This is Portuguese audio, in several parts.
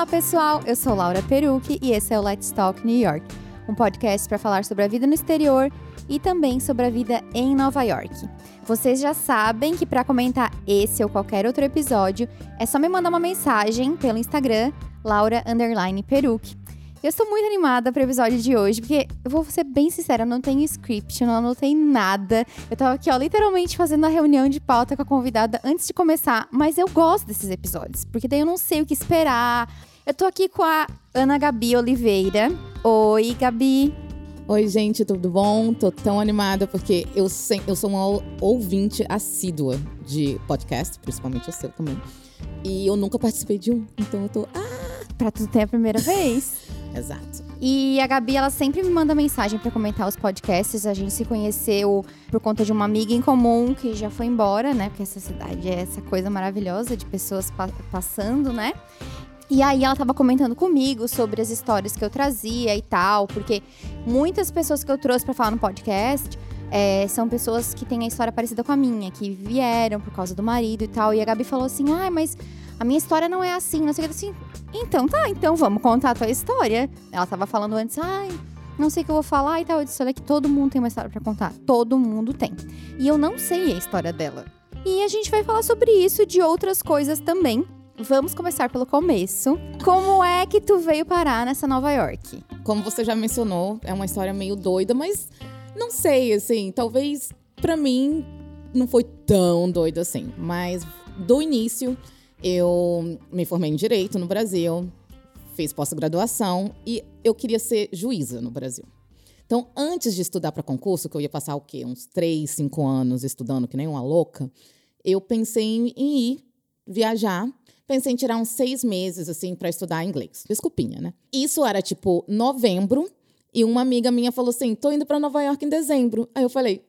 Olá, pessoal! Eu sou Laura Perucchi e esse é o Let's Talk New York, um podcast para falar sobre a vida no exterior e também sobre a vida em Nova York. Vocês já sabem que para comentar esse ou qualquer outro episódio, é só me mandar uma mensagem pelo Instagram, Laura Perucchi. Eu estou muito animada para o episódio de hoje, porque eu vou ser bem sincera, eu não tenho script, não anotei nada. Eu tava aqui, ó, literalmente fazendo a reunião de pauta com a convidada antes de começar, mas eu gosto desses episódios, porque daí eu não sei o que esperar. Eu tô aqui com a Ana Gabi Oliveira. Oi, Gabi. Oi, gente, tudo bom? Tô tão animada porque eu, sem, eu sou uma ouvinte assídua de podcast, principalmente o seu também. E eu nunca participei de um, então eu tô. Ah! Pra tu ter a primeira vez? Exato. E a Gabi, ela sempre me manda mensagem para comentar os podcasts. A gente se conheceu por conta de uma amiga em comum que já foi embora, né? Porque essa cidade é essa coisa maravilhosa de pessoas pa passando, né? E aí ela tava comentando comigo sobre as histórias que eu trazia e tal, porque muitas pessoas que eu trouxe para falar no podcast é, são pessoas que têm a história parecida com a minha, que vieram por causa do marido e tal. E a Gabi falou assim: ah, mas a minha história não é assim, não sei o que. Assim, então tá, então vamos contar a tua história. Ela tava falando antes, ai, não sei o que eu vou falar e tal. Eu disse, olha que todo mundo tem uma história para contar. Todo mundo tem. E eu não sei a história dela. E a gente vai falar sobre isso e de outras coisas também. Vamos começar pelo começo. Como é que tu veio parar nessa Nova York? Como você já mencionou, é uma história meio doida, mas não sei, assim, talvez para mim não foi tão doido assim. Mas do início, eu me formei em Direito no Brasil, fiz pós-graduação e eu queria ser juíza no Brasil. Então, antes de estudar para concurso, que eu ia passar o quê? Uns três, cinco anos estudando que nem uma louca, eu pensei em, ir viajar. Pensei em tirar uns seis meses, assim, para estudar inglês. Desculpinha, né? Isso era, tipo, novembro. E uma amiga minha falou assim, tô indo para Nova York em dezembro. Aí eu falei,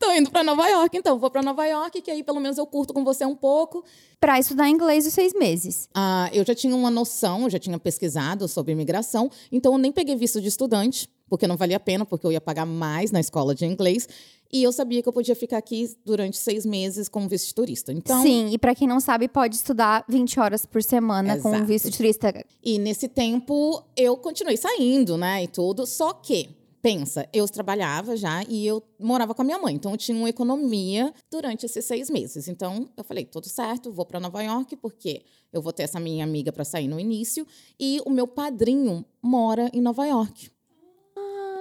Tô indo para Nova York, então vou para Nova York, que aí pelo menos eu curto com você um pouco. Para estudar inglês os seis meses. Ah, eu já tinha uma noção, eu já tinha pesquisado sobre imigração, então eu nem peguei visto de estudante, porque não valia a pena, porque eu ia pagar mais na escola de inglês. E eu sabia que eu podia ficar aqui durante seis meses com visto de turista. Então, Sim, e para quem não sabe, pode estudar 20 horas por semana Exato. com visto de turista. E nesse tempo eu continuei saindo, né? E tudo. Só que pensa, eu trabalhava já e eu morava com a minha mãe, então eu tinha uma economia durante esses seis meses. Então eu falei, tudo certo, vou para Nova York porque eu vou ter essa minha amiga para sair no início e o meu padrinho mora em Nova York.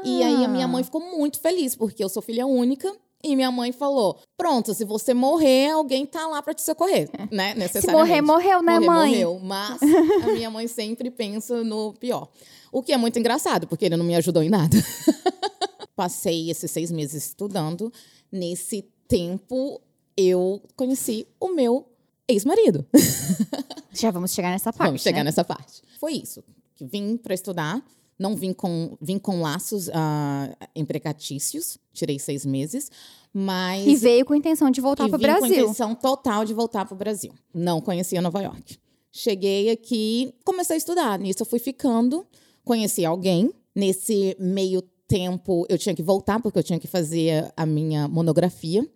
E aí a minha mãe ficou muito feliz porque eu sou filha única e minha mãe falou: Pronto, se você morrer, alguém tá lá para te socorrer, né? Se morrer, morreu, né, morrer, mãe? Morreu. Mas a minha mãe sempre pensa no pior. O que é muito engraçado, porque ele não me ajudou em nada. Passei esses seis meses estudando. Nesse tempo, eu conheci o meu ex-marido. Já vamos chegar nessa parte. Vamos chegar né? nessa parte. Foi isso. Que vim para estudar. Não vim com, vim com laços uh, empregatícios. Tirei seis meses. Mas. E veio com a intenção de voltar para o Brasil. com a intenção total de voltar para o Brasil. Não conhecia Nova York. Cheguei aqui, comecei a estudar. Nisso eu fui ficando conheci alguém. Nesse meio tempo, eu tinha que voltar, porque eu tinha que fazer a minha monografia.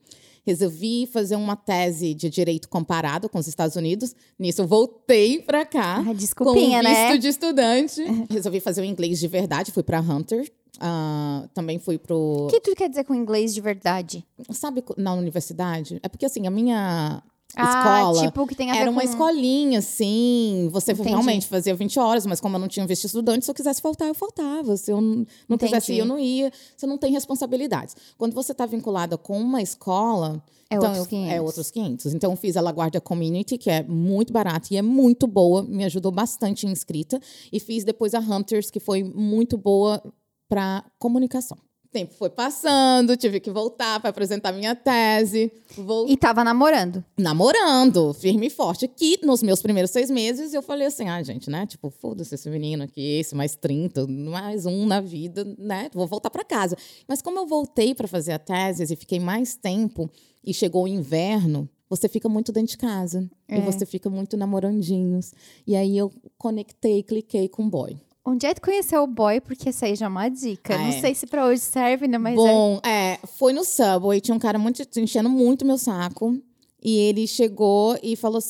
Resolvi fazer uma tese de direito comparado com os Estados Unidos. Nisso, eu voltei para cá. Ah, desculpinha, com visto né? de estudante. Resolvi fazer o inglês de verdade. Fui para Hunter. Uh, também fui pro. O que tu quer dizer com inglês de verdade? Sabe, na universidade? É porque, assim, a minha ah, escola. tipo, que tem a Era uma com... escolinha, assim. Você Entendi. realmente fazia 20 horas, mas como eu não tinha visto estudante, se eu quisesse faltar, eu faltava. Se eu não Entendi. quisesse ir, eu não ia. Você não tem responsabilidades. Quando você está vinculada com uma escola. É então outros eu, 500. É outros 500. Então, eu fiz a LaGuardia Community, que é muito barata e é muito boa. Me ajudou bastante em escrita. E fiz depois a Hunters, que foi muito boa para comunicação tempo foi passando, tive que voltar para apresentar minha tese. Vou... E tava namorando? Namorando, firme e forte. Que nos meus primeiros seis meses eu falei assim: ah, gente, né? Tipo, foda-se esse menino aqui, esse mais 30, mais um na vida, né? Vou voltar para casa. Mas como eu voltei para fazer a tese e fiquei mais tempo e chegou o inverno, você fica muito dentro de casa. É. E você fica muito namorandinhos. E aí eu conectei, cliquei com o boy. Onde é que conheceu o boy? Porque essa aí já é uma dica. Ah, não é. sei se pra hoje serve, né? Mas Bom, é. foi no Subway. Tinha um cara muito enchendo muito meu saco. E ele chegou e falou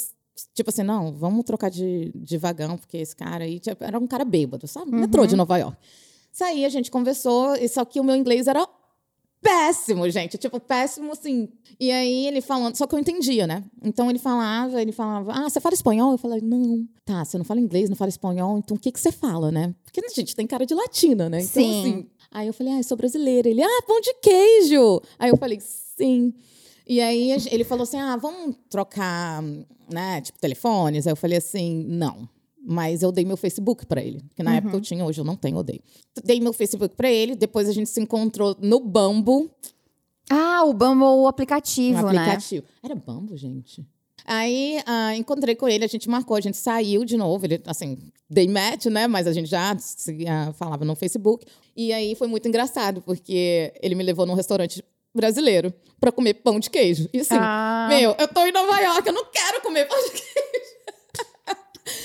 Tipo assim, não, vamos trocar de, de vagão, porque esse cara aí tipo, era um cara bêbado, sabe? Metrô de Nova York. Saí, a gente conversou, só que o meu inglês era péssimo, gente. Tipo, péssimo, assim. E aí ele falando, só que eu entendia, né? Então ele falava, ele falava, ah, você fala espanhol? Eu falei, não. Tá, você não fala inglês, não fala espanhol, então o que, que você fala, né? Porque a gente tem cara de latina, né? Então, Sim. assim. Aí eu falei, ah, eu sou brasileira. Ele, ah, pão de queijo. Aí eu falei, sim. E aí ele falou assim: ah, vamos trocar, né, tipo, telefones. Aí eu falei assim: não. Mas eu dei meu Facebook pra ele. Que na época eu tinha, hoje eu não tenho, eu dei. Meu Facebook pra ele, depois a gente se encontrou no Bumble, Ah, o Bumble, o um aplicativo, né? aplicativo. Era Bumble, gente. Aí ah, encontrei com ele, a gente marcou, a gente saiu de novo. Ele, assim, dei match, né? Mas a gente já se, ah, falava no Facebook. E aí foi muito engraçado, porque ele me levou num restaurante brasileiro pra comer pão de queijo. E assim, Ah. meu, eu tô em Nova York, eu não quero comer pão de queijo.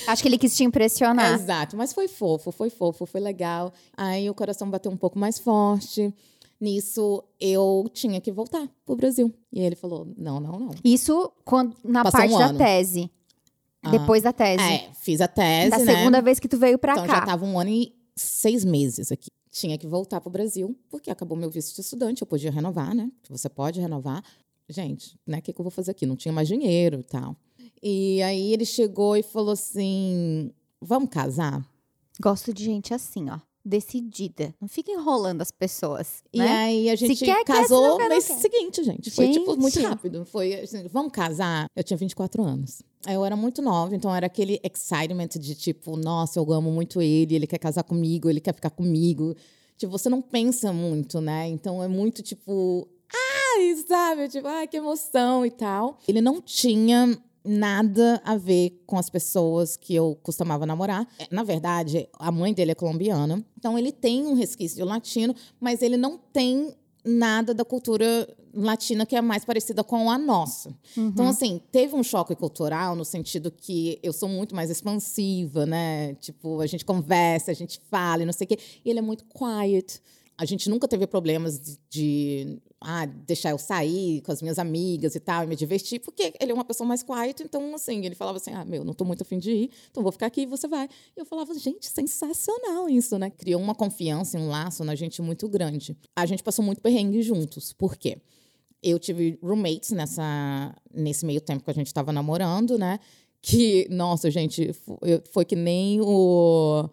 Acho que ele quis te impressionar. Exato, mas foi fofo, foi fofo, foi legal. Aí o coração bateu um pouco mais forte. Nisso, eu tinha que voltar pro Brasil. E ele falou: não, não, não. Isso quando, na Passou parte um da ano. tese. Depois da tese. É, fiz a tese, da né? segunda vez que tu veio pra então cá. já tava um ano e seis meses aqui. Tinha que voltar pro Brasil, porque acabou meu visto de estudante. Eu podia renovar, né? Você pode renovar. Gente, né? O que, que eu vou fazer aqui? Não tinha mais dinheiro e tal. E aí ele chegou e falou assim: vamos casar? Gosto de gente assim, ó. Decidida. Não fica enrolando as pessoas. E né? aí a gente quer, quer, se casou quer, mês seguinte, gente. Foi, tipo, muito Gente. rápido. Foi assim, vamos casar? Eu tinha 24 anos. Aí Eu era muito nova, então era aquele excitement de tipo, nossa, eu amo muito ele, ele quer casar comigo, ele quer ficar comigo. Tipo, você não pensa muito, né? Então é muito tipo, ai, sabe? Tipo, ai, que emoção e tal. Ele não tinha nada a ver com as pessoas que eu costumava namorar. É, Na verdade, a mãe dele é colombiana, então ele tem um resquício latino, mas ele não tem nada da cultura latina que é mais parecida com a nossa. Então, assim, teve um choque cultural no sentido que eu sou muito mais expansiva, né? Tipo, a gente conversa, a gente fala e não sei o quê. E ele é muito quiet. A gente nunca teve problemas de, de, ah, deixar eu sair com as minhas amigas e tal, e me divertir, porque ele é uma pessoa mais quiet, então, assim, ele falava assim, ah, meu, não tô muito afim de ir, então vou ficar aqui e você vai. E eu falava, gente, sensacional isso, né? Criou uma confiança e um laço na gente muito grande. A gente passou muito perrengue juntos, por quê? Eu tive roommates nessa, nesse meio tempo que a gente estava namorando, né? Que, nossa, gente, foi que nem o,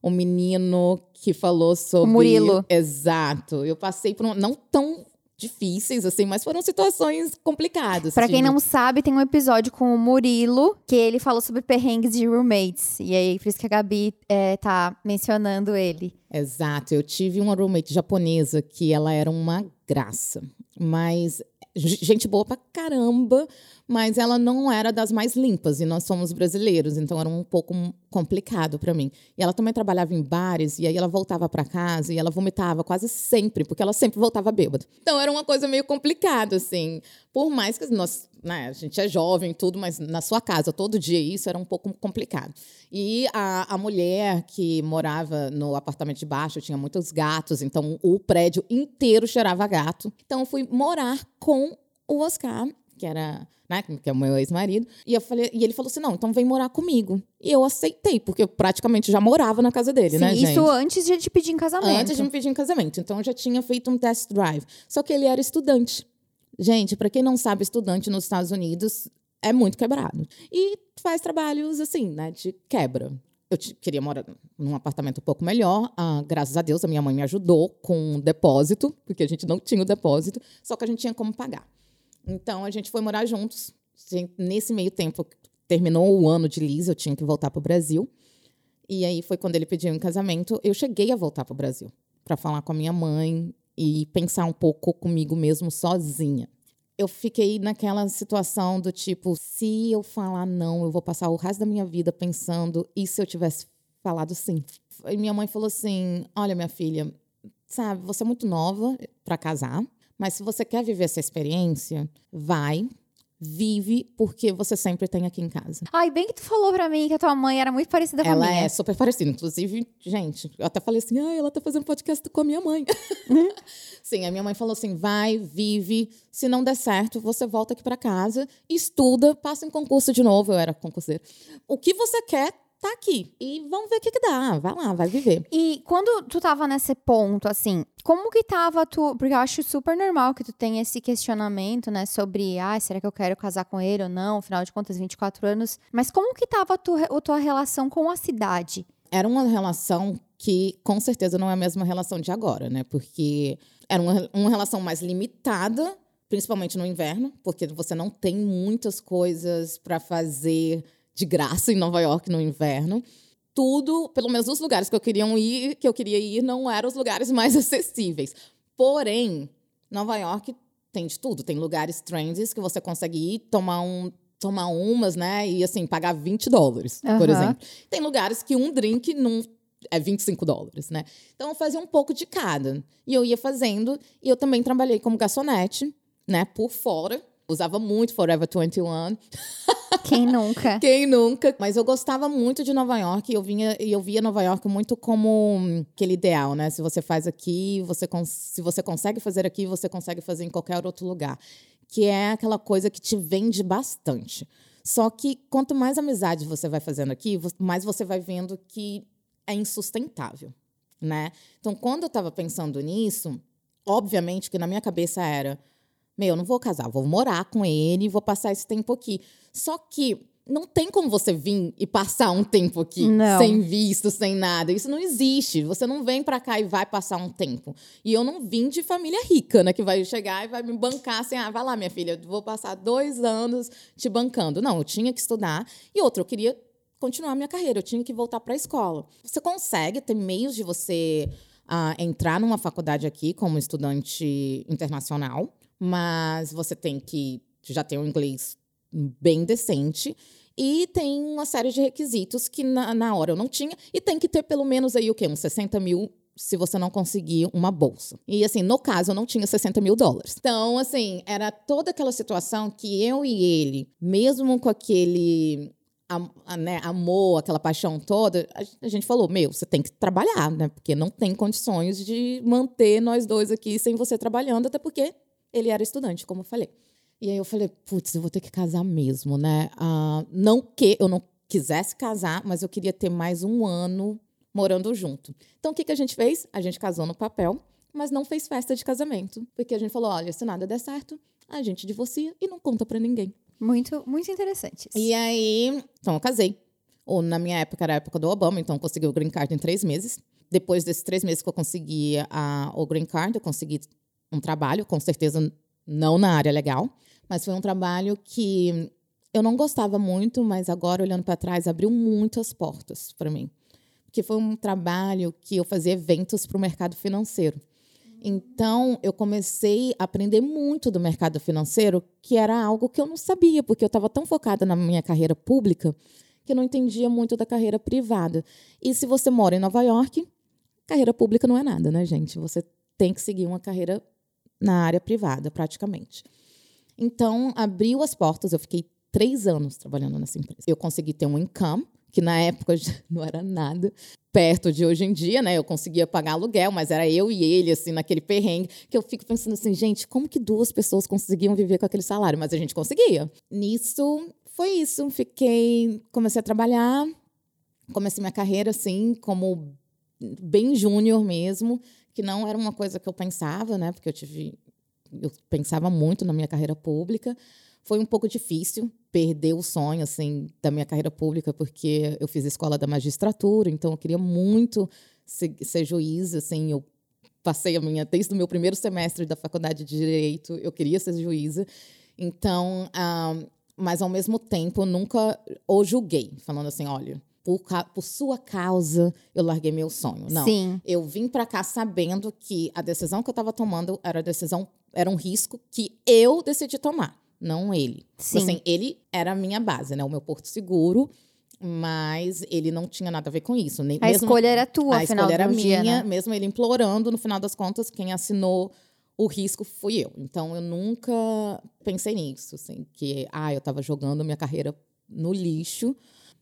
o menino que falou sobre. Murilo. Exato. Eu passei por um, não tão difíceis, assim, mas foram situações complicadas. Pra quem tipo, não sabe, tem um episódio com o Murilo que ele falou sobre perrengues de roommates. E aí, por isso que a Gabi é, tá mencionando ele. Exato. Eu tive uma roommate japonesa que ela era uma graça. Mas gente boa pra caramba, mas ela não era das mais limpas e nós somos brasileiros, então era um pouco complicado pra mim. E ela também trabalhava em bares e aí ela voltava pra casa e ela vomitava quase sempre, porque ela sempre voltava bêbada. Então era uma coisa meio complicada assim. Por mais que nós, né, a gente é jovem tudo, mas na sua casa todo dia isso era um pouco complicado. E a, a mulher que morava no apartamento de baixo tinha muitos gatos, então o prédio inteiro cheirava gato. Então eu fui morar com o Oscar, que era, né, que é o meu ex-marido, e eu falei, e ele falou assim: "Não, então vem morar comigo". E eu aceitei, porque eu praticamente já morava na casa dele, Sim, né, gente? isso antes de ele te pedir em casamento. Antes de me pedir em casamento. Então, eu já tinha feito um test drive. Só que ele era estudante. Gente, para quem não sabe, estudante nos Estados Unidos é muito quebrado. E faz trabalhos, assim, né, de quebra. Eu queria morar num apartamento um pouco melhor. Ah, graças a Deus, a minha mãe me ajudou com um depósito, porque a gente não tinha o depósito, só que a gente tinha como pagar. Então, a gente foi morar juntos. Nesse meio tempo, terminou o ano de Liz, eu tinha que voltar para o Brasil. E aí foi quando ele pediu em casamento. Eu cheguei a voltar para o Brasil para falar com a minha mãe e pensar um pouco comigo mesmo sozinha. Eu fiquei naquela situação do tipo, se eu falar não, eu vou passar o resto da minha vida pensando, e se eu tivesse falado sim? E minha mãe falou assim: Olha, minha filha, sabe, você é muito nova para casar, mas se você quer viver essa experiência, vai, vive porque você sempre tem aqui em casa. Ai, bem que tu falou pra mim que a tua mãe era muito parecida com a Ela minha. é super parecida. Inclusive, gente, eu até falei assim: ah, ela tá fazendo podcast com a minha mãe. Sim, a minha mãe falou assim: vai, vive. Se não der certo, você volta aqui pra casa, estuda, passa em concurso de novo. Eu era concurseira. O que você quer, tá aqui. E vamos ver o que, que dá. Vai lá, vai viver. E quando tu tava nesse ponto, assim, como que tava tu. Porque eu acho super normal que tu tenha esse questionamento, né? Sobre, ah, será que eu quero casar com ele ou não? Afinal de contas, 24 anos. Mas como que tava a tua, a tua relação com a cidade? Era uma relação que, com certeza, não é a mesma relação de agora, né? Porque era uma, uma relação mais limitada, principalmente no inverno, porque você não tem muitas coisas para fazer de graça em Nova York no inverno. Tudo, pelo menos os lugares que eu queria ir, que eu queria ir, não eram os lugares mais acessíveis. Porém, Nova York tem de tudo. Tem lugares trendy que você consegue ir tomar um tomar umas, né? E assim, pagar 20 dólares, por Aham. exemplo. Tem lugares que um drink não é 25 dólares, né? Então eu fazia um pouco de cada. E eu ia fazendo, e eu também trabalhei como garçonete, né? Por fora. Usava muito Forever 21. Quem nunca? Quem nunca? Mas eu gostava muito de Nova York e eu vinha eu via Nova York muito como hum, aquele ideal, né? Se você faz aqui, você se você consegue fazer aqui, você consegue fazer em qualquer outro lugar. Que é aquela coisa que te vende bastante. Só que quanto mais amizade você vai fazendo aqui, mais você vai vendo que é insustentável, né? Então, quando eu estava pensando nisso, obviamente que na minha cabeça era meu, eu não vou casar, vou morar com ele, vou passar esse tempo aqui. Só que não tem como você vir e passar um tempo aqui Não. sem visto, sem nada. Isso não existe. Você não vem pra cá e vai passar um tempo. E eu não vim de família rica, né? Que vai chegar e vai me bancar assim: ah, vai lá, minha filha, eu vou passar dois anos te bancando. Não, eu tinha que estudar. E outra, eu queria continuar a minha carreira, eu tinha que voltar para a escola. Você consegue ter meios de você ah, entrar numa faculdade aqui como estudante internacional, mas você tem que já ter um inglês bem decente. E tem uma série de requisitos que na, na hora eu não tinha. E tem que ter pelo menos aí o quê? Uns 60 mil se você não conseguir uma bolsa. E assim, no caso, eu não tinha 60 mil dólares. Então, assim, era toda aquela situação que eu e ele, mesmo com aquele a- né, amor, aquela paixão toda, a gente falou, meu, você tem que trabalhar, né? Porque não tem condições de manter nós dois aqui sem você trabalhando, até porque ele era estudante, como eu falei. E aí eu falei, putz, eu vou ter que casar mesmo, né? Ah, não que eu não quisesse casar, mas eu queria ter mais um ano morando junto. Então o que, que a gente fez? A gente casou no papel, mas não fez festa de casamento. Porque a gente falou, olha, se nada der certo, a gente divorcia e não conta pra ninguém. Muito, muito interessante. E aí, então eu casei. Ou na minha época era a época do Obama, então eu consegui o green card em três meses. Depois desses três meses que eu consegui a, o green card, eu consegui um trabalho, com certeza não na área legal, mas foi um trabalho que eu não gostava muito, mas agora olhando para trás abriu muitas portas para mim, porque foi um trabalho que eu fazia eventos para o mercado financeiro. Então, eu comecei a aprender muito do mercado financeiro, que era algo que eu não sabia, porque eu estava tão focada na minha carreira pública que eu não entendia muito da carreira privada. E se você mora em Nova York, carreira pública não é nada, né, gente? Você tem que seguir uma carreira na área privada, praticamente. Então, abriu as portas, eu fiquei três anos trabalhando nessa empresa. Eu consegui ter um income, que na época não era nada perto de hoje em dia, né? Eu conseguia pagar aluguel, mas era eu e ele, assim, naquele perrengue, que eu fico pensando assim, gente, como que duas pessoas conseguiam viver com aquele salário? Mas a gente conseguia. Nisso, foi isso. Fiquei, comecei a trabalhar, comecei minha carreira, assim, como bem júnior mesmo, que não era uma coisa que eu pensava, né? Porque eu tive. Eu pensava muito na minha carreira pública. Foi um pouco difícil perder o sonho assim da minha carreira pública, porque eu fiz escola da magistratura, então eu queria muito ser, ser juiz, assim, eu passei a minha desde o meu primeiro semestre da faculdade de direito, eu queria ser juíza. Então, ah, mas ao mesmo tempo nunca o julguei, falando assim, olha, por, por sua causa eu larguei meu sonho. Não. Sim. Eu vim para cá sabendo que a decisão que eu estava tomando era a decisão, era um risco que eu decidi tomar, não ele. Sim. Assim, ele era a minha base, né? O meu porto seguro, mas ele não tinha nada a ver com isso. Nem, A mesmo- escolha era tua, a escolha era do dia, minha, né? mesmo ele implorando, no final das contas, quem assinou o risco fui eu. Então eu nunca pensei nisso, assim, que ah, eu estava jogando minha carreira no lixo,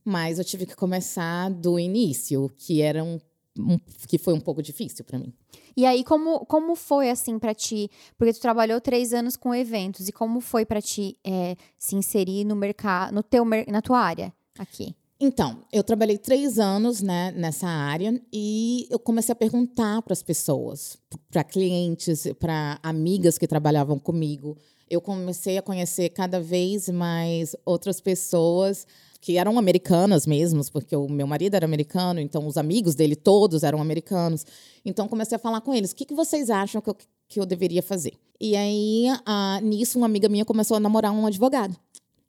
mas eu tive que começar do início, que era um, um que foi um pouco difícil para mim. E aí como como foi assim para ti? Porque tu trabalhou três anos com eventos e como foi para ti é, se inserir no mercado, no teu na tua área aqui? Então, eu trabalhei três anos né, nessa área e eu comecei a perguntar para as pessoas, para clientes, para amigas que trabalhavam comigo. Eu comecei a conhecer cada vez mais outras pessoas que eram americanas mesmo, porque o meu marido era americano, então os amigos dele todos eram americanos. Então comecei a falar com eles: o que, que vocês acham que eu, que eu deveria fazer? E aí, ah, nisso, uma amiga minha começou a namorar um advogado.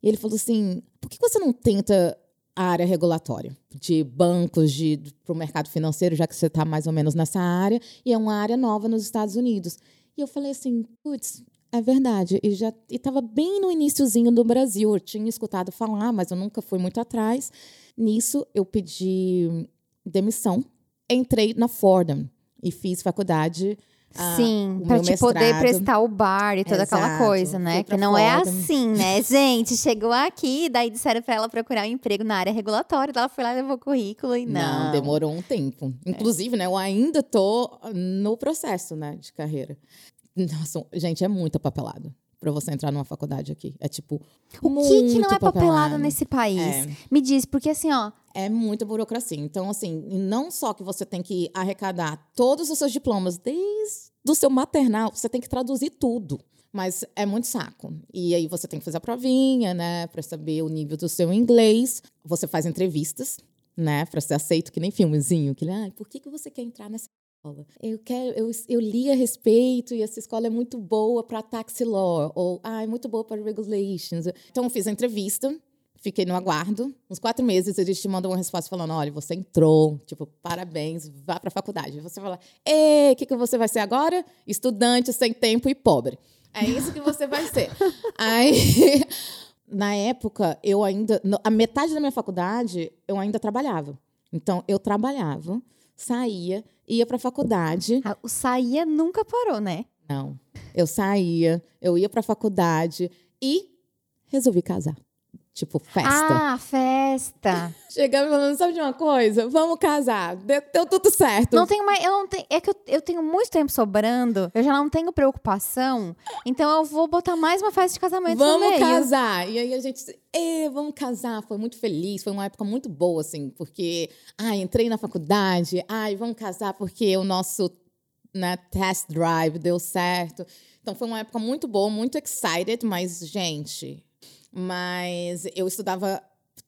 E ele falou assim: por que você não tenta a área regulatória de bancos de para o mercado financeiro, já que você está mais ou menos nessa área, e é uma área nova nos Estados Unidos. E eu falei assim, putz, é verdade. E já estava bem no iníciozinho do Brasil. Eu tinha escutado falar, mas eu nunca fui muito atrás. Nisso, eu pedi demissão. Entrei na Fordham e fiz faculdade Sim, para te poder prestar o bar e toda Exato. aquela coisa, né? Que não é assim, né? Gente, chegou aqui, daí disseram para ela procurar um emprego na área regulatória, ela foi lá e levou o currículo e não. Não, demorou um tempo. Inclusive, é. né, eu ainda tô no processo, né, de carreira. Nossa, gente, é muito papelado para você entrar numa faculdade aqui. É tipo. O que, que não é papelado, papelado nesse país? É. Me diz, porque assim, ó. É muita burocracia. Então, assim, não só que você tem que arrecadar todos os seus diplomas, desde o seu maternal, você tem que traduzir tudo. Mas é muito saco. E aí você tem que fazer a provinha, né, para saber o nível do seu inglês. Você faz entrevistas, né, para ser aceito, que nem filmezinho. Que, ah, por que, que você quer entrar nessa escola. Eu quero, eu, eu li a respeito e essa escola é muito boa para tax law ou ah, é muito boa para regulations. Então eu fiz a entrevista, fiquei no aguardo. Uns quatro meses eles te mandam uma resposta falando, olha, você entrou, tipo, parabéns, vá para a faculdade. Você fala, ei, o que, que você vai ser agora? Estudante sem tempo e pobre. É isso que você vai ser. Aí, na época, eu ainda, a metade da minha faculdade, eu ainda trabalhava. Então, eu trabalhava, saía, ia para a faculdade. Ah, o saía nunca parou, né? Não. Eu saía, eu ia para a faculdade e resolvi casar. Tipo, festa. Ah, festa. Chegamos falando, sabe de uma coisa? Vamos casar. Deu, deu tudo certo. Não tenho mais. Eu não tenho, é que eu, eu tenho muito tempo sobrando, eu já não tenho preocupação. Então eu vou botar mais uma festa de casamento Vamos casar. E aí a gente. E, vamos casar. Foi muito feliz. Foi uma época muito boa, assim, porque. Ai, entrei na faculdade. Ai, vamos casar porque o nosso né, test drive deu certo. Então foi uma época muito boa, muito excited, mas, gente, mas eu estudava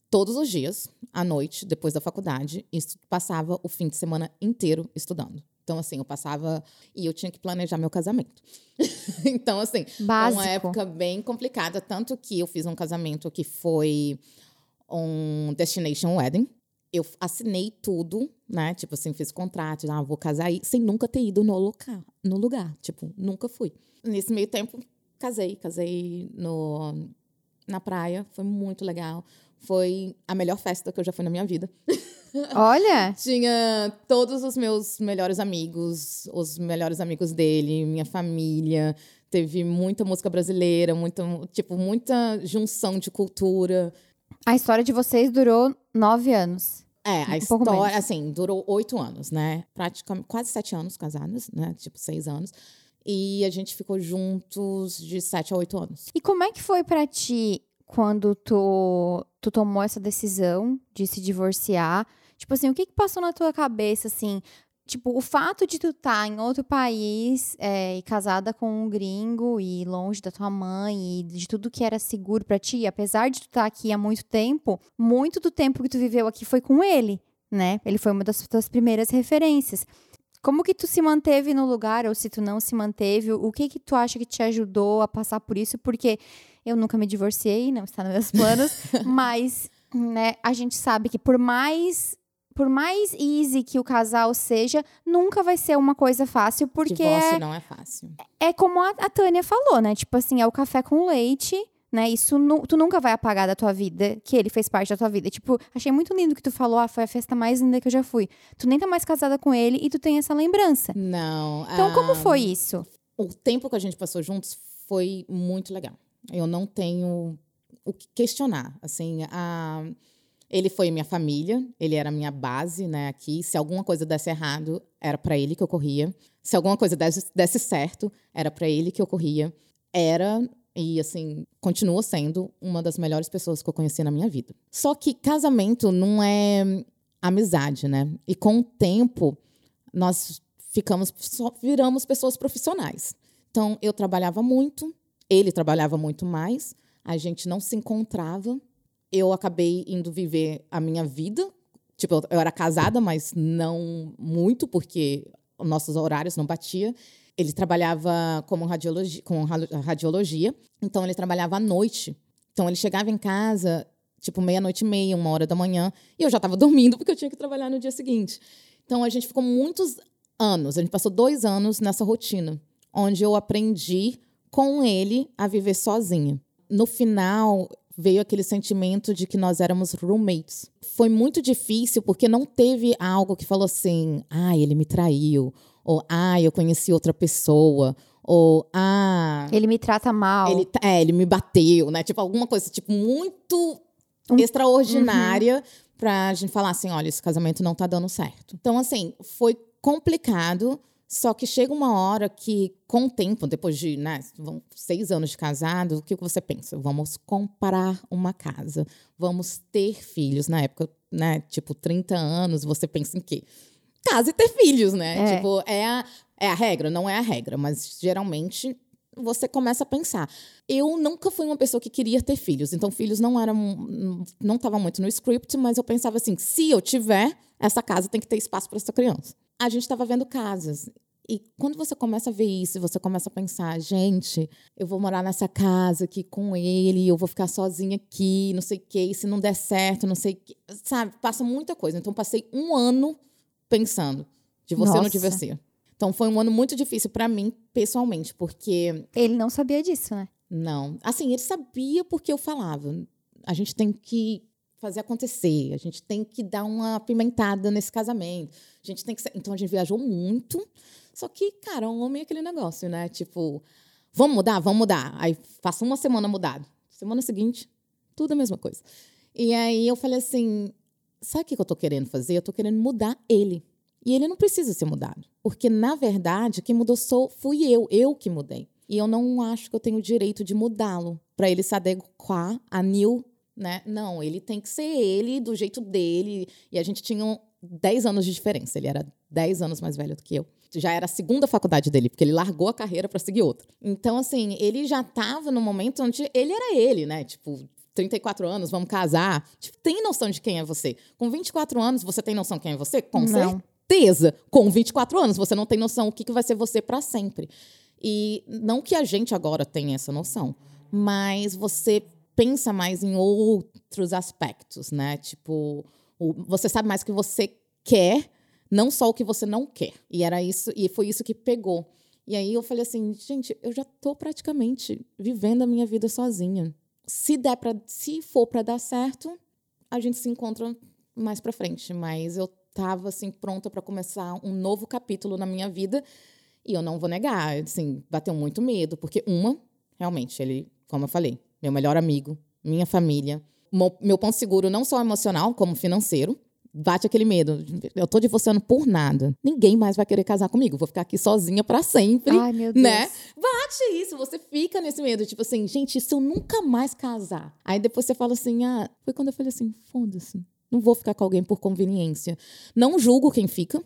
todos os dias, à noite, depois da faculdade, e passava o fim de semana inteiro estudando. Então, assim, eu passava e eu tinha que planejar meu casamento. então, assim, Básico. uma época bem complicada. Tanto que eu fiz um casamento que foi um destination wedding. Eu assinei tudo, né? Tipo assim, fiz contrato, ah, vou casar aí, sem nunca ter ido no lugar, no lugar. Tipo, nunca fui. Nesse meio tempo, casei. Casei no na praia, foi muito legal. Foi a melhor festa que eu já fui na minha vida. Olha! Tinha todos os meus melhores amigos, os melhores amigos dele, minha família. Teve muita música brasileira, muita, tipo, muita junção de cultura. A história de vocês durou nove anos. É, a um história, assim, durou oito anos, né? Praticamente quase sete anos casados, né? Tipo, seis anos. E a gente ficou juntos de 7 a 8 anos. E como é que foi para ti quando tu, tu tomou essa decisão de se divorciar? Tipo assim, o que, que passou na tua cabeça, assim? Tipo, o fato de tu estar tá em outro país é, e casada com um gringo e longe da tua mãe e de tudo que era seguro para ti, apesar de tu estar tá aqui há muito tempo, muito do tempo que tu viveu aqui foi com ele, né? Ele foi uma das tuas primeiras referências. Como que tu se manteve no lugar, ou se tu não se manteve, o que que tu acha que te ajudou a passar por isso? Porque eu nunca me divorciei, não está nos meus planos, mas né, a gente sabe que por mais por mais easy que o casal seja, nunca vai ser uma coisa fácil, porque Divórcio é, não é fácil. É como a, a Tânia falou, né? Tipo assim, é o café com leite né? Isso nu, tu nunca vai apagar da tua vida, que ele fez parte da tua vida. Tipo, achei muito lindo que tu falou, ah, foi a festa mais linda que eu já fui. Tu nem tá mais casada com ele e tu tem essa lembrança. Não. Então, como foi isso? o tempo que a gente passou juntos foi muito legal. Eu não tenho o que questionar. Assim, a, ele foi minha família, ele era minha base, né, aqui. Se alguma coisa desse errado, era para ele que ocorria. Se alguma coisa desse, desse certo, era para ele que ocorria. Era e assim, continua sendo uma das melhores pessoas que eu conheci na minha vida. Só que casamento não é amizade, né? E com o tempo nós ficamos só viramos pessoas profissionais. Então eu trabalhava muito, ele trabalhava muito mais, a gente não se encontrava. Eu acabei indo viver a minha vida. Tipo, eu era casada, mas não muito, porque nossos horários não batiam. Ele trabalhava como com radiologia, então ele trabalhava à noite. Então ele chegava em casa, tipo, meia-noite e meia, uma hora da manhã, e eu já estava dormindo porque eu tinha que trabalhar no dia seguinte. Então a gente ficou muitos anos, a gente passou dois anos nessa rotina, onde eu aprendi com ele a viver sozinha. No final, veio aquele sentimento de que nós éramos roommates. Foi muito difícil porque não teve algo que falou assim: ah, ele me traiu, ou ah, eu conheci outra pessoa, ou ah, ele me trata mal. Ele, é, ele me bateu, né? Tipo alguma coisa tipo muito um... extraordinária uhum. pra gente falar assim, olha, esse casamento não tá dando certo. Então assim, foi complicado, só que chega uma hora que, com o tempo, depois de né, seis anos de casado, o que você pensa? Vamos comprar uma casa, vamos ter filhos. Na época, né, tipo, 30 anos, você pensa em quê? casa e ter filhos, né? É. Tipo, é a, é a regra, não é a regra, mas geralmente você começa a pensar. Eu nunca fui uma pessoa que queria ter filhos, então filhos não eram não estava muito no script, mas eu pensava assim, se eu tiver, essa casa tem que ter espaço para essa criança. A gente estava vendo casas. E quando você começa a ver isso, você começa a pensar, gente, eu vou morar nessa casa aqui com ele, eu vou ficar sozinha aqui, não sei o quê, se não der certo, não sei o quê. Sabe, passa muita coisa. Então, passei um ano pensando de você Nossa. não ser. Então foi um ano muito difícil para mim pessoalmente, porque ele não sabia disso, né? Não. Assim, ele sabia porque eu falava. A gente tem que fazer acontecer, a gente tem que dar uma pimentada nesse casamento. A gente tem que ser... Então a gente viajou muito. Só que, cara, um homem é aquele negócio, né? Tipo, vamos mudar, vamos mudar. Aí passa uma semana mudado. Semana seguinte, tudo a mesma coisa. E aí eu falei assim, sabe o que eu estou querendo fazer? Eu estou querendo mudar ele. E ele não precisa ser mudado. Porque, na verdade, quem mudou sou, fui eu, eu que mudei. E eu não acho que eu tenho o direito de mudá-lo para ele se adequar a Neil, né? Não, ele tem que ser ele do jeito dele. E a gente tinha 10 anos de diferença. Ele era 10 anos mais velho do que eu. Já era a segunda faculdade dele, porque ele largou a carreira para seguir outra. Então, assim, ele já estava no momento onde ele era ele, né? Tipo, 34 anos, vamos casar. Tipo, tem noção de quem é você. Com 24 anos, você tem noção de quem é você? Com não. certeza. Com 24 anos, você não tem noção o que, que vai ser você para sempre. E não que a gente agora tenha essa noção, mas você pensa mais em outros aspectos, né? Tipo, você sabe mais o que você quer, não só o que você não quer. E era isso, e foi isso que pegou. E aí eu falei assim, gente, eu já tô praticamente vivendo a minha vida sozinha se der para se for para dar certo, a gente se encontra mais para frente, mas eu estava assim pronta para começar um novo capítulo na minha vida e eu não vou negar, assim, bateu muito medo, porque uma, realmente, ele, como eu falei, meu melhor amigo, minha família, meu ponto seguro não só emocional, como financeiro bate aquele medo. Eu tô divorciando por nada. Ninguém mais vai querer casar comigo. Vou ficar aqui sozinha para sempre. Ai, meu Deus. Né? Bate isso, você fica nesse medo. Tipo assim, gente, se eu nunca mais casar. Aí depois você fala assim: ah, foi quando eu falei assim: foda-se. Não vou ficar com alguém por conveniência. Não julgo quem fica.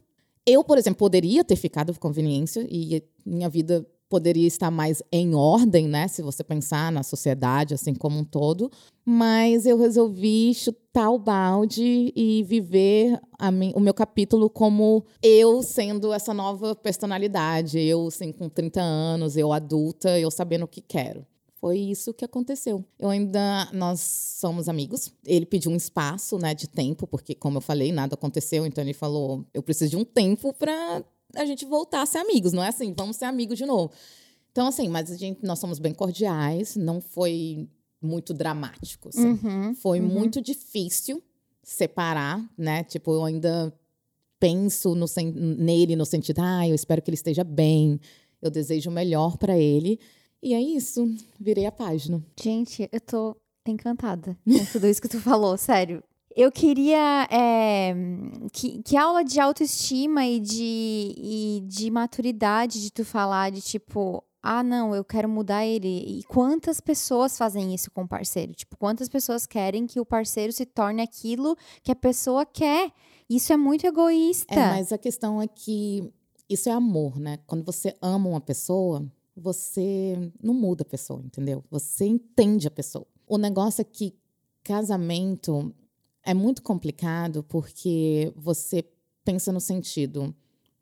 Eu, por exemplo, poderia ter ficado por conveniência e minha vida poderia estar mais em ordem, né? Se você pensar na sociedade assim como um todo. Mas eu resolvi chutar o balde e viver o meu capítulo como eu sendo essa nova personalidade. Eu, assim, com 30 anos, eu adulta, eu sabendo o que quero. Foi isso que aconteceu. Eu ainda. Nós somos amigos. Ele pediu um espaço, né, de tempo, porque, como eu falei, nada aconteceu. Então ele falou: eu preciso de um tempo para a gente voltar a ser amigos, não é assim, vamos ser amigos de novo. Então, assim, mas a gente, nós somos bem cordiais, não foi muito dramático. Assim. Uhum, foi uhum. muito difícil separar, né? Tipo, eu ainda penso no, nele no sentido, ah, eu espero que ele esteja bem. Eu desejo o melhor para ele. E é isso, virei a página. Gente, eu tô encantada com tudo isso que tu falou, sério. Eu queria é, que, que aula de autoestima e de, e de maturidade de tu falar de tipo, ah, não, eu quero mudar ele. E quantas pessoas fazem isso com o parceiro? Tipo, quantas pessoas querem que o parceiro se torne aquilo que a pessoa quer? Isso é muito egoísta. É, mas a questão é que isso é amor, né? Quando você ama uma pessoa, você não muda a pessoa, entendeu? Você entende a pessoa. O negócio é que casamento é muito complicado porque você pensa no sentido: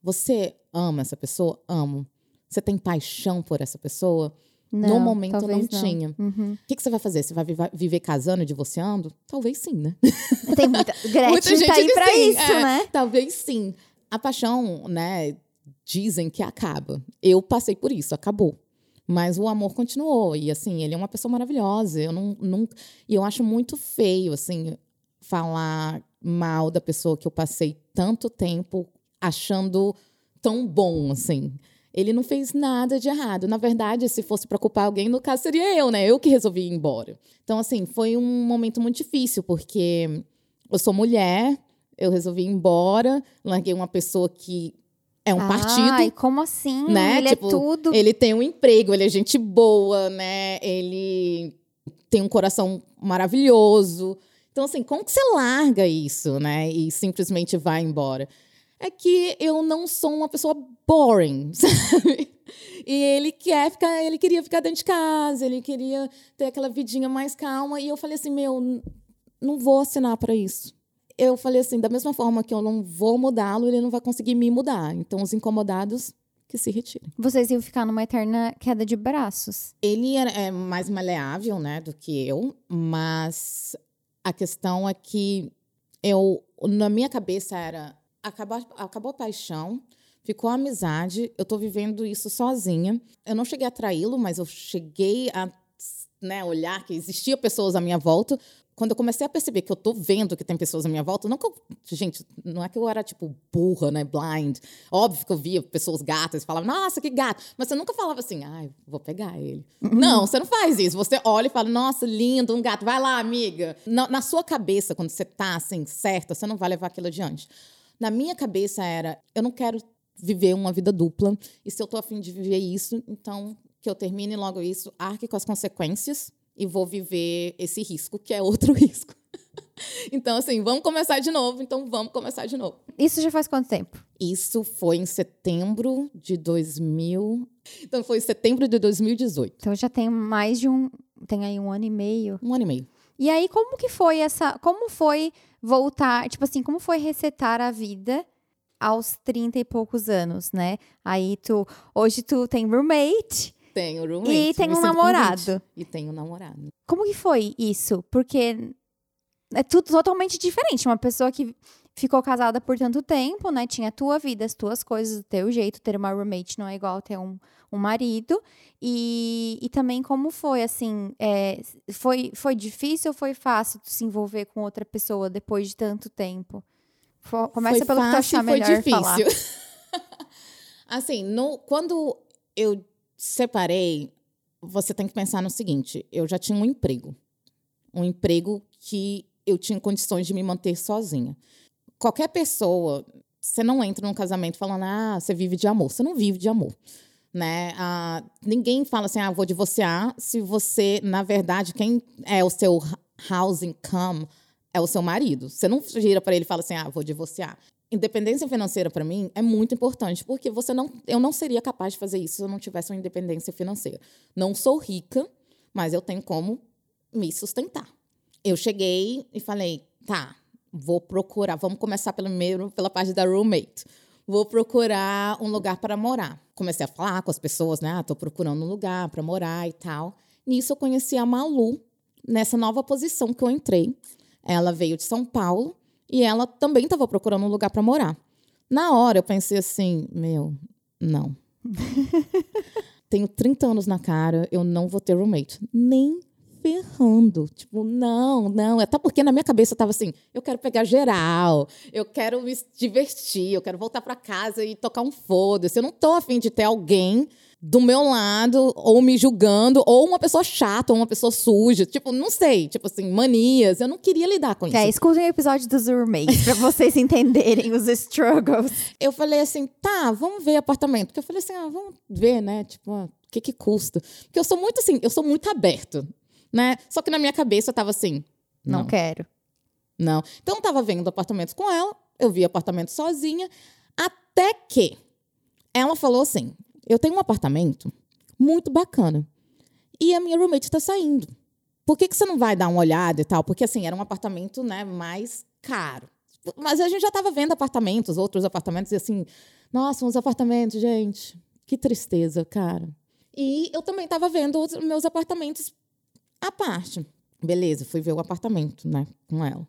você ama essa pessoa? Amo. Você tem paixão por essa pessoa? Não, no momento não, talvez tinha. Uhum. O que, que você vai fazer? Você vai viver casando e divorciando? Talvez sim, né? Tem muita. Gretchen Muita gente tá aí pra sim, isso, é. né? Talvez sim. A paixão, né? Dizem que acaba. Eu passei por isso, acabou. Mas o amor continuou. E assim, ele é uma pessoa maravilhosa. Eu não, nunca. E eu acho muito feio, assim, falar mal da pessoa que eu passei tanto tempo achando tão bom, assim. Ele não fez nada de errado. Na verdade, se fosse para culpar alguém, no caso seria eu, né? Eu que resolvi ir embora. Então, assim, foi um momento muito difícil, porque eu sou mulher, eu resolvi ir embora, larguei uma pessoa que é um partido. Ai, como assim? né? Ele Tipo, é tudo. Ele tem um emprego, ele é gente boa, né? Ele tem um coração maravilhoso. Então, assim, como que você larga isso, né? E simplesmente vai embora? É que eu não sou uma pessoa boring, sabe? E ele quer ficar, ele queria ficar dentro de casa, ele queria ter aquela vidinha mais calma. E eu falei assim, meu, não vou assinar para isso. Eu falei assim, da mesma forma que eu não vou mudá-lo, ele não vai conseguir me mudar. Então, os incomodados que se retirem. Vocês iam ficar numa eterna queda de braços. Ele era- é mais maleável, né, do que eu, mas a questão é que eu, na minha cabeça era acabar, acabou a paixão, ficou a amizade, eu tô vivendo isso sozinha. Eu não cheguei a traí-lo, mas eu cheguei a né, olhar que existia pessoas à minha volta. Quando eu comecei a perceber que eu tô vendo que tem pessoas à minha volta, não que eu, gente, não é que eu era tipo burra, né, blind. Óbvio que eu via pessoas gatas e falava, nossa, que gato. Mas você nunca falava assim, ai, vou pegar ele. Não, você não faz isso. Você olha e fala, nossa, lindo, um gato, vai lá, amiga. Na, na sua cabeça, quando você tá assim, certa, você não vai levar aquilo adiante. Na minha cabeça era, eu não quero viver uma vida dupla. E se eu tô afim de viver isso, então que eu termine logo isso, arque com as consequências e vou viver esse risco, que é outro risco. então, assim, vamos começar de novo. Então, vamos começar de novo. Isso já faz quanto tempo? Isso foi em setembro de 2000. Então, foi em setembro de 2018. Então já tem mais de um. Tem aí um ano e meio. Um ano e meio. E aí, como que foi essa. Como foi voltar. Tipo assim, como foi resetar a vida aos 30 e poucos anos, né? Aí tu. Hoje tu tem roommate Tenho roommate. e tem um namorado. E tenho um namorado. Como que foi isso? Porque é tudo totalmente diferente. Uma pessoa que ficou casada por tanto tempo, né? Tinha a tua vida, as tuas coisas, o teu jeito. Ter uma roommate não é igual ter um, um marido. E, e também como foi, assim, é, foi, foi difícil ou foi fácil se envolver com outra pessoa depois de tanto tempo? Começa foi pelo que tu fácil achar e foi melhor difícil. falar. assim, no, quando eu separei, você tem que pensar no seguinte: eu já tinha um emprego. Um emprego que eu tinha condições de me manter sozinha. Qualquer pessoa, você não entra num casamento falando, ah, você vive de amor. Você não vive de amor. Né? Ah, ninguém fala assim, ah, vou divorciar, se você, na verdade, quem é o seu house income é o seu marido. Você não gira para ele e fala assim, ah, vou divorciar. Independência financeira para mim é muito importante, porque você não, eu não seria capaz de fazer isso se eu não tivesse uma independência financeira. Não sou rica, mas eu tenho como me sustentar. Eu cheguei e falei, tá, vou procurar, vamos começar primeiro pela parte da roommate. Vou procurar um lugar para morar. Comecei a falar com as pessoas, né? Ah, tô procurando um lugar para morar e tal. Nisso eu conheci a Malu, nessa nova posição que eu entrei. Ela veio de São Paulo e ela também estava procurando um lugar para morar. Na hora eu pensei assim, meu, não. Tenho 30 anos na cara, eu não vou ter roommate. Nem berrando. Tipo, não, não. Até porque na minha cabeça eu tava assim: eu quero pegar geral, eu quero me divertir, eu quero voltar para casa e tocar um foda-se. Eu não tô afim de ter alguém do meu lado, ou me julgando, ou uma pessoa chata, ou uma pessoa suja. Tipo, não sei. Tipo assim, manias. Eu não queria lidar com isso. É, escutem o episódio dos roommates pra vocês entenderem os struggles. Eu falei assim, tá, vamos ver apartamento. Porque eu falei assim, ah, vamos ver, né? Tipo, ah, o que que custa? Porque eu sou muito assim, eu sou muito aberto, né? Só que na minha cabeça eu tava assim, Não, não, quero. não. Então eu tava vendo apartamentos com ela, eu vi apartamento sozinha, até que ela falou assim: eu tenho um apartamento muito bacana. E a minha roommate tá saindo. Por que, que você não vai dar uma olhada e tal? Porque assim, era um apartamento, né, mais caro. Mas a gente já tava vendo apartamentos, outros apartamentos, e assim, nossa, uns apartamentos, gente. Que tristeza, cara. E eu também tava vendo os meus apartamentos à parte. Beleza, fui ver o apartamento, né, com ela.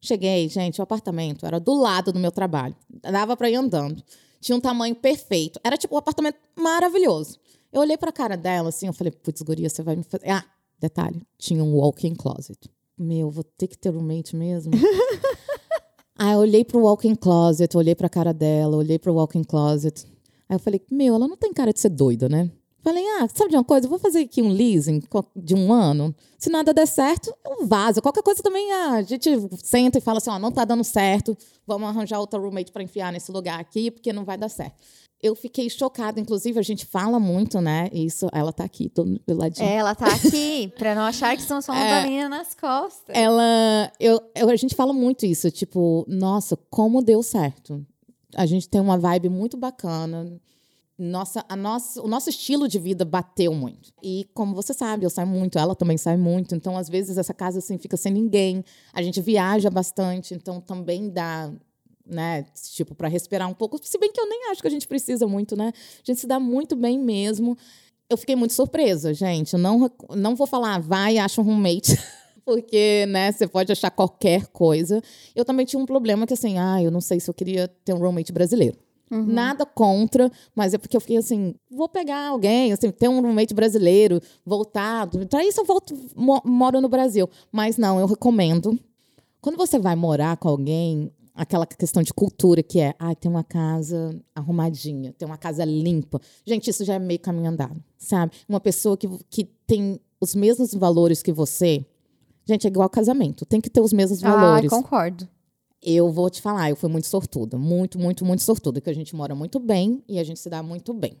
Cheguei, gente, o apartamento era do lado do meu trabalho. Dava pra ir andando. Tinha um tamanho perfeito. Era tipo um apartamento maravilhoso. Eu olhei pra cara dela assim, eu falei, putz, guria, você vai me fazer. Ah, detalhe, tinha um walk-in closet. Meu, vou ter que ter roommate mesmo. Aí eu olhei pro walk-in closet, olhei pra cara dela, olhei pro walk-in closet. Aí eu falei, meu, ela não tem cara de ser doida, né? Falei, ah, sabe de uma coisa? Eu vou fazer aqui um leasing de um ano. Se nada der certo, eu vazo. Qualquer coisa também, ah, a gente senta e fala assim, ó, não tá dando certo. Vamos arranjar outra roommate para enfiar nesse lugar aqui, porque não vai dar certo. Eu fiquei chocada, inclusive a gente fala muito, né? Isso, ela tá aqui, tô do ladinho. É, ela tá aqui, pra não achar que são só uma É. menina nas costas. Ela, eu, eu- a gente fala muito isso, tipo, nossa, como deu certo. A gente tem uma vibe muito bacana. Nossa, a nossa, o nosso estilo de vida bateu muito. E como você sabe, eu saio muito, ela também sai muito. Então, às vezes, essa casa assim fica sem ninguém. A gente viaja bastante, então também dá, né, tipo, para respirar um pouco. Se bem que eu nem acho que a gente precisa muito, né? A gente se dá muito bem mesmo. Eu fiquei muito surpresa, gente. Não, não vou falar, vai, acha um roommate. Porque, né, você pode achar qualquer coisa. Eu também tinha um problema que, assim, ah, eu não sei se eu queria ter um roommate brasileiro. Nada contra, mas é porque eu fiquei assim, vou pegar alguém, assim, ter um roommate brasileiro, voltar. Pra isso eu volto, mo- moro no Brasil. Mas não, eu recomendo. Quando você vai morar com alguém, aquela questão de cultura que é, ah, tem uma casa arrumadinha, tem uma casa limpa. Gente, isso já é meio caminho andado, sabe? Uma pessoa que, que tem os mesmos valores que você. Gente, é igual casamento, tem que ter os mesmos Ah, valores. concordo. Eu vou te falar, eu fui muito sortuda. Muito, muito, muito sortuda. Que a gente mora muito bem e a gente se dá muito bem.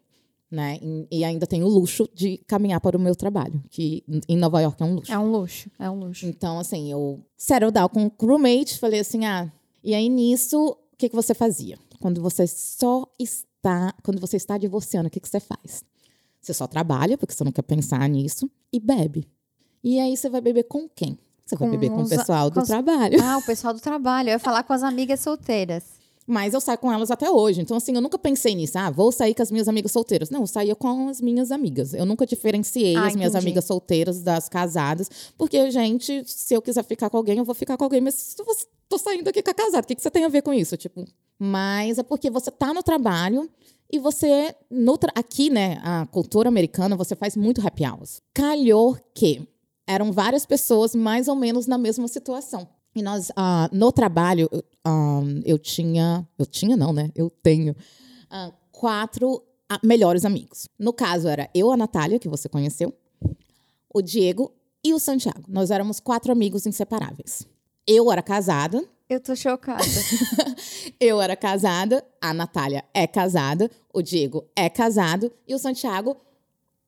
Né? E, ainda tenho o luxo de caminhar para o meu trabalho, que em Nova York é um luxo. É um luxo, é um luxo. Então, assim, eu settle down com o roommate, falei assim, ah... E aí, nisso, o que, que você fazia? Quando você só está... Quando você está divorciando, o que, que você faz? Você só trabalha, porque você não quer pensar nisso, e bebe. E aí, você vai beber com quem? Você vai Com beber com o pessoal do trabalho. Ah, o pessoal do trabalho. Eu ia falar com as amigas solteiras. Mas eu saio com elas até hoje. Então, assim, eu nunca pensei nisso. Ah, vou sair com as minhas amigas solteiras. Não, eu saía com as minhas amigas. Eu nunca diferenciei Ah, as minhas entendi. amigas solteiras das casadas. Porque, gente, se eu quiser ficar com alguém, eu vou ficar com alguém. Mas se eu tô saindo aqui com a casada, o que, que você tem a ver com isso? Tipo, mas é porque você tá no trabalho e você, no tra- aqui, né, a cultura americana, você faz muito happy hours. Calhou que eram várias pessoas mais ou menos na mesma situação. E nós, ah, no trabalho, eu, ah, eu tinha. Eu tinha, não, né? Eu tenho ah, quatro melhores amigos. No caso, era eu, a Natália, que você conheceu, o Diego e o Santiago. Nós éramos quatro amigos inseparáveis. Eu era casada, Eu tô chocada. eu era casada, a Natália é casada, o Diego é casado e o Santiago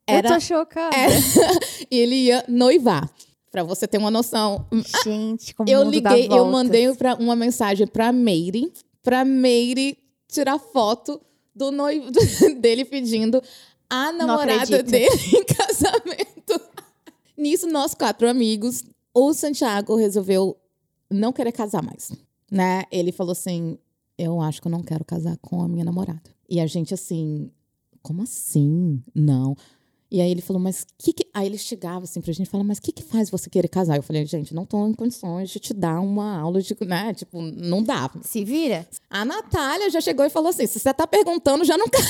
era. Eu tô chocada. era- e ele ia noivar. Pra você ter uma noção. Gente, como Eu liguei, eu mandei pra, uma mensagem pra Meire, pra Meire tirar foto do noivo dele pedindo a namorada dele em casamento. Nisso, nós quatro amigos, o Santiago resolveu não querer casar mais, né? Ele falou assim: "Eu acho que eu não quero casar com a minha namorada". E a gente assim: "Como assim? Não". E aí ele falou, mas que, que... Aí ele chegava assim pra gente e falava, mas o que, que faz você querer casar? Eu falei, gente, não tô em condições de te dar uma aula de, né? Tipo, não dá. Se vira? A Natália já chegou e falou assim: se você tá perguntando, já não casa.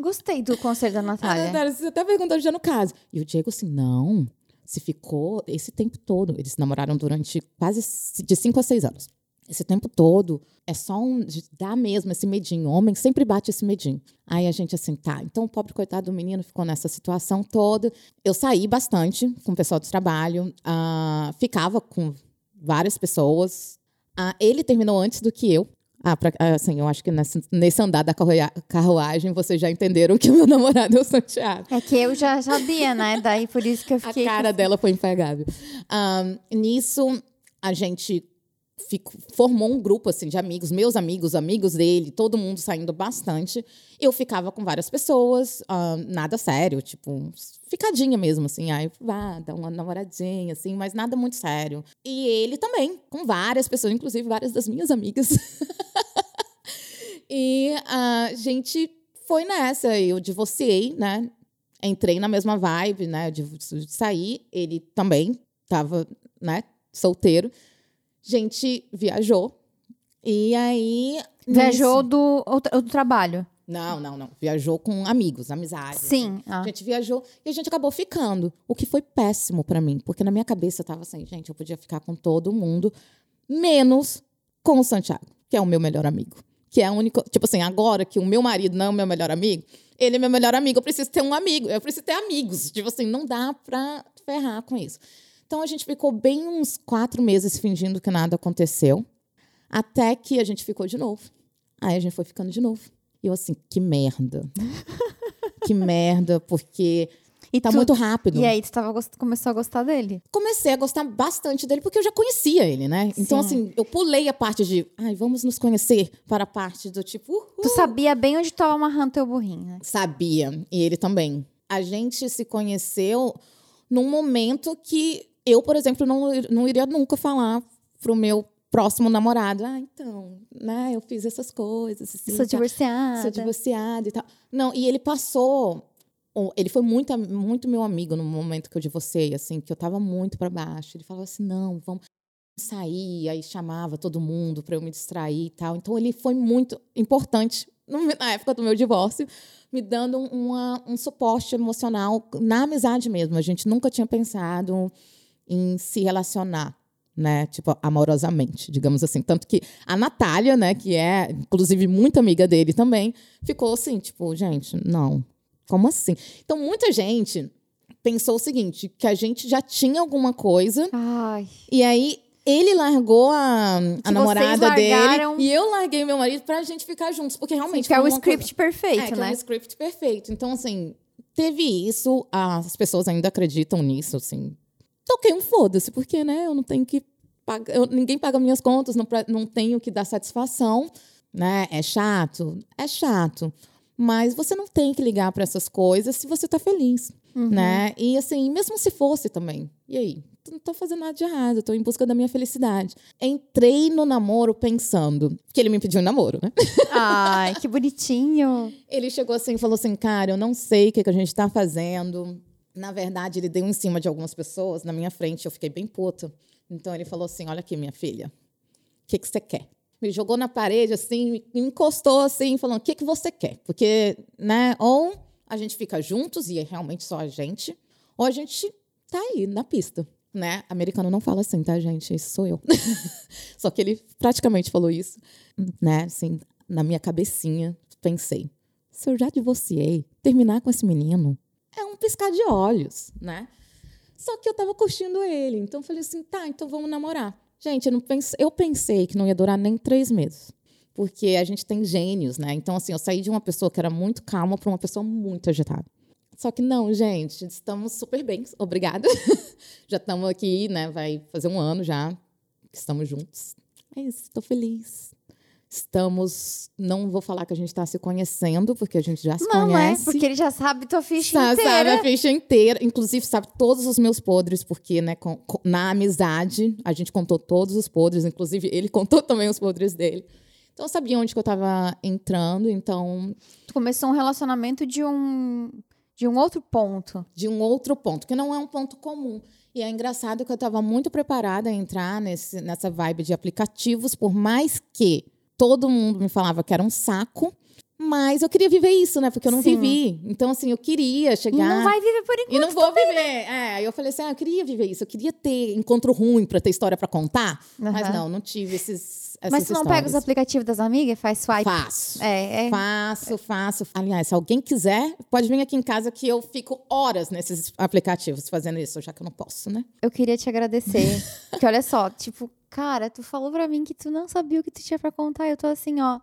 Gostei do conselho da A Natália. Natália, se você tá perguntando, já não casa. E o Diego assim, não. se ficou esse tempo todo. Eles namoraram durante quase de cinco a seis anos. Esse tempo todo é só um. dá mesmo esse medinho. O homem sempre bate esse medinho. Aí a gente assim, tá. Então o pobre coitado do menino ficou nessa situação toda. Eu saí bastante com o pessoal do trabalho, uh, ficava com várias pessoas. Uh, ele terminou antes do que eu. Ah, pra, assim, eu acho que nesse, nesse andar da carruagem vocês já entenderam que o meu namorado é o Santiago. É que eu já sabia, né? Daí por isso que eu fiquei. A cara dela foi impagável. Um, nisso, a gente fico, formou um grupo assim de amigos, meus amigos, amigos dele, todo mundo saindo bastante. Eu ficava com várias pessoas, uh, nada sério, tipo, ficadinha mesmo, assim, aí vá, dá uma namoradinha, assim, mas nada muito sério. E ele também, com várias pessoas, inclusive várias das minhas amigas. e a gente foi nessa, eu divorciei, né? Entrei na mesma vibe, né? De sair, ele também estava, né? Solteiro gente viajou. E aí. Viajou nisso... do, do trabalho? Não, não, não. Viajou com amigos, amizades. Sim. Ah. A gente viajou e a gente acabou ficando. O que foi péssimo para mim, porque na minha cabeça eu tava assim, gente, eu podia ficar com todo mundo, menos com o Santiago, que é o meu melhor amigo. Que é a única. Tipo assim, agora que o meu marido não é o meu melhor amigo, ele é meu melhor amigo, eu preciso ter um amigo, eu preciso ter amigos. Tipo assim, não dá pra ferrar com isso. Então a gente ficou bem uns quatro meses fingindo que nada aconteceu, até que a gente ficou de novo. Aí a gente foi ficando de novo. E eu assim, que merda. que merda, porque e tá tu, muito rápido. E aí, tu tava, começou a gostar dele? Comecei a gostar bastante dele, porque eu já conhecia ele, né? Então, assim, eu pulei a parte de, ai, vamos nos conhecer, para a parte do tipo. Uhul. Tu sabia bem onde tava amarrando teu burrinho, né? Sabia. E ele também. A gente se conheceu num momento que eu, por exemplo, não, não iria nunca falar pro meu próximo namorado, ah, então, né, eu fiz essas coisas. Assim, sou tá, divorciada. Sou divorciada e tal. Não, e ele passou. Ele foi muito, muito meu amigo no momento que eu divorciei, assim, que eu tava muito para baixo. Ele falava assim: não, vamos sair, aí chamava todo mundo para eu me distrair e tal. Então ele foi muito importante na época do meu divórcio, me dando uma, um suporte emocional na amizade mesmo. A gente nunca tinha pensado em se relacionar, né? Tipo, amorosamente, digamos assim. Tanto que a Natália, né, que é, inclusive, muito amiga dele também, ficou assim, tipo, gente, não. Como assim? Então, muita gente pensou o seguinte: que a gente já tinha alguma coisa. Ai. E aí ele largou a, a namorada largaram... dele e eu larguei meu marido pra gente ficar juntos. Porque realmente. Que é o script coisa... perfeito, é, né? Que é o script perfeito. Então, assim, teve isso, as pessoas ainda acreditam nisso, assim, toquei um foda-se, porque né, eu não tenho que pagar, eu, ninguém paga minhas contas, não, não tenho que dar satisfação, né? É chato, é chato. Mas você não tem que ligar para essas coisas se você está feliz, uhum. né? E assim, mesmo se fosse também. E aí? Não estou fazendo nada de errado, estou em busca da minha felicidade. Entrei no namoro pensando que ele me pediu um namoro, né? Ai, que bonitinho. Ele chegou assim e falou assim: Cara, eu não sei o que, que a gente está fazendo na verdade, ele deu em cima de algumas pessoas na minha frente. Eu fiquei bem puta. Então ele falou assim: Olha aqui, minha filha, o que, que você quer? Me jogou na parede, assim, me encostou assim, falando: O que, que você quer? Porque, né, ou a gente fica juntos e é realmente só a gente, ou a gente tá aí na pista. Né? Americano não fala assim, tá, gente? Isso sou eu. só que ele praticamente falou isso, né? Assim, na minha cabecinha, pensei: se eu já divorciei, terminar com esse menino, um piscar de olhos, né? Só que eu tava curtindo ele, então eu falei assim, tá, então vamos namorar. Gente, eu, pense, eu pensei que não ia durar nem três meses. Porque a gente tem gênios, né? Então, assim, eu saí de uma pessoa que era muito calma para uma pessoa muito agitada. Só que não, gente, estamos super bem, obrigada. já estamos aqui, né? Vai fazer um ano já que estamos juntos. É isso, estou feliz. Estamos. Não vou falar que a gente está se conhecendo, porque a gente já se não, é, conhece. Não, é, porque ele já sabe tua ficha já inteira. Sabe a ficha inteira. Inclusive, sabe todos os meus podres, porque, né, com, com, na amizade, a gente contou todos os podres. Inclusive, ele contou também os podres dele. Então, eu sabia onde que eu estava entrando, então. Tu começou um relacionamento de um. De um outro ponto. De um outro ponto, que não é um ponto comum. E é engraçado que eu estava muito preparada a entrar nesse, nessa vibe de aplicativos, por mais que todo mundo me falava que era um saco. Mas eu queria viver isso, né? Porque eu não Sim. vivi. Então, assim, eu queria chegar. E não vai viver por enquanto. E não vou viver. É, aí eu falei assim, ah, eu queria viver isso. Eu queria ter encontro ruim pra ter história pra contar. Mas Aham. não, não tive esses, essas Mas tu não pega os aplicativos das amigas e faz swipe? Faço. É, é. Faço, faço. Aliás, se alguém quiser, pode vir aqui em casa que eu fico horas nesses aplicativos fazendo isso, já que eu não posso, né? Eu queria te agradecer. Porque olha só, tipo, cara, tu falou pra mim que tu não sabia o que tu tinha pra contar. Eu tô assim, ó.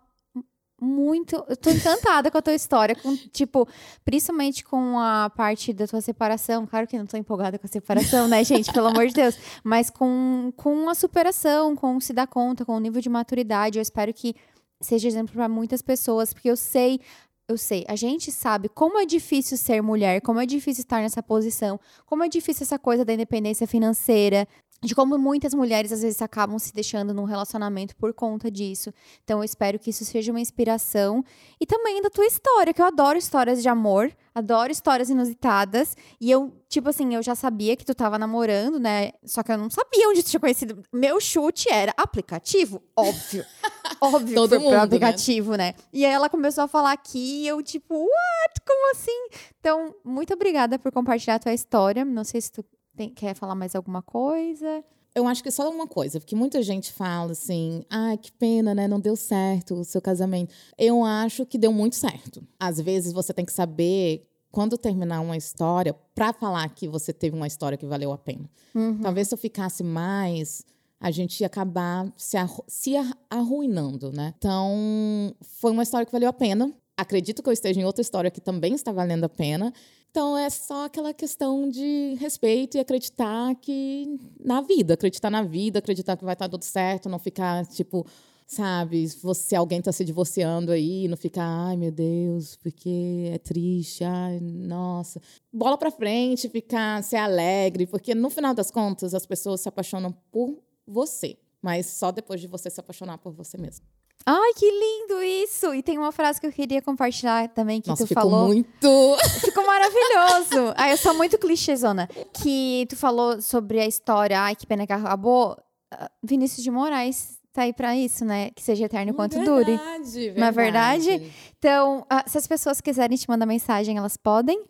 Muito. Eu tô encantada com a tua história. Com, tipo, principalmente com a parte da tua separação. Claro que não tô empolgada com a separação, né, gente? Pelo amor de Deus. Mas com, com a superação, com se dar conta, com o nível de maturidade. Eu espero que seja exemplo pra muitas pessoas, porque eu sei. Eu sei, a gente sabe como é difícil ser mulher, como é difícil estar nessa posição, como é difícil essa coisa da independência financeira, de como muitas mulheres às vezes acabam se deixando num relacionamento por conta disso. Então eu espero que isso seja uma inspiração e também da tua história, que eu adoro histórias de amor, adoro histórias inusitadas e eu, tipo assim, eu já sabia que tu tava namorando, né? Só que eu não sabia onde tu tinha conhecido. Meu chute era aplicativo, óbvio. óbvio Todo mundo, né? aplicativo, né? E aí ela começou a falar aqui e eu tipo, what? Como assim? Então, muito obrigada por compartilhar a tua história. Não sei se tu tem- quer falar mais alguma coisa. Eu acho que só uma coisa, porque muita gente fala assim: ai, que pena, né? Não deu certo o seu casamento. Eu acho que deu muito certo. Às vezes você tem que saber quando terminar uma história pra falar que você teve uma história que valeu a pena. Uhum. Talvez se eu ficasse mais, a gente ia acabar se, arru- se ar- arruinando, né? Então, foi uma história que valeu a pena. Acredito que eu esteja em outra história que também está valendo a pena. Então, é só aquela questão de respeito e acreditar que na vida, acreditar na vida, acreditar que vai estar tudo certo, não ficar tipo, sabe, você alguém está se divorciando aí, não ficar, ai meu Deus, porque é triste, ai, nossa. Bola pra frente, ficar, ser alegre, porque no final das contas as pessoas se apaixonam por você, mas só depois de você se apaixonar por você mesmo. Ai, que lindo isso! E tem uma frase que eu queria compartilhar também que Nossa, tu ficou falou. muito. Ficou maravilhoso. Ai, eu sou muito clichêzona. Que tu falou sobre a história, ai, que pena que acabou. Ah, Vinícius de Moraes tá aí pra isso, né? Que seja eterno quanto dure. Verdade, Não é verdade? Então, ah, se as pessoas quiserem te mandar mensagem, elas podem.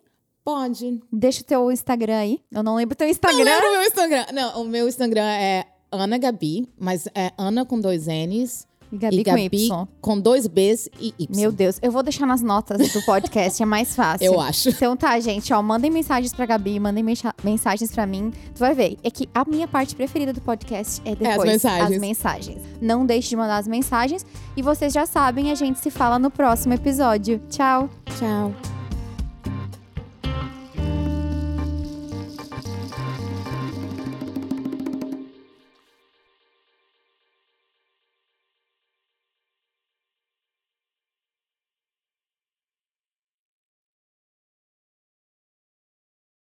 Pode. Deixa o teu Instagram aí. Eu não lembro o teu Não Instagram. lembro o meu Instagram. Não, o meu Instagram é Ana Gabi, mas é Ana com dois N's. Gabi, e com Gabi Y. com dois B's e Y. Meu Deus, eu vou deixar nas notas do podcast, é mais fácil. Eu acho. Então tá, gente, ó, mandem mensagens pra Gabi, mandem mensa- mensagens pra mim. Tu vai ver, é que a minha parte preferida do podcast é depois mensagens. as mensagens. Não deixe de mandar as mensagens e vocês já sabem, a gente se fala no próximo episódio. Tchau. Tchau.